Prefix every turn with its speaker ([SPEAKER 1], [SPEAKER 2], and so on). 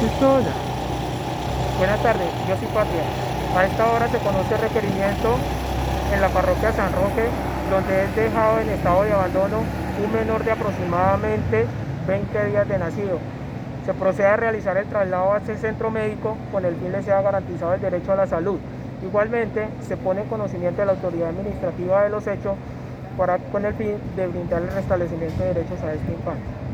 [SPEAKER 1] Pistola.
[SPEAKER 2] Buenas tardes, yo soy Patria. A esta hora se conoce el requerimiento en la parroquia San Roque, donde es dejado en estado de abandono un menor de aproximadamente 20 días de nacido. Se procede a realizar el traslado a este centro médico con el fin de sea garantizado el derecho a la salud. Igualmente, se pone en conocimiento de la autoridad administrativa de los hechos para, con el fin de brindar el restablecimiento de derechos a este infante.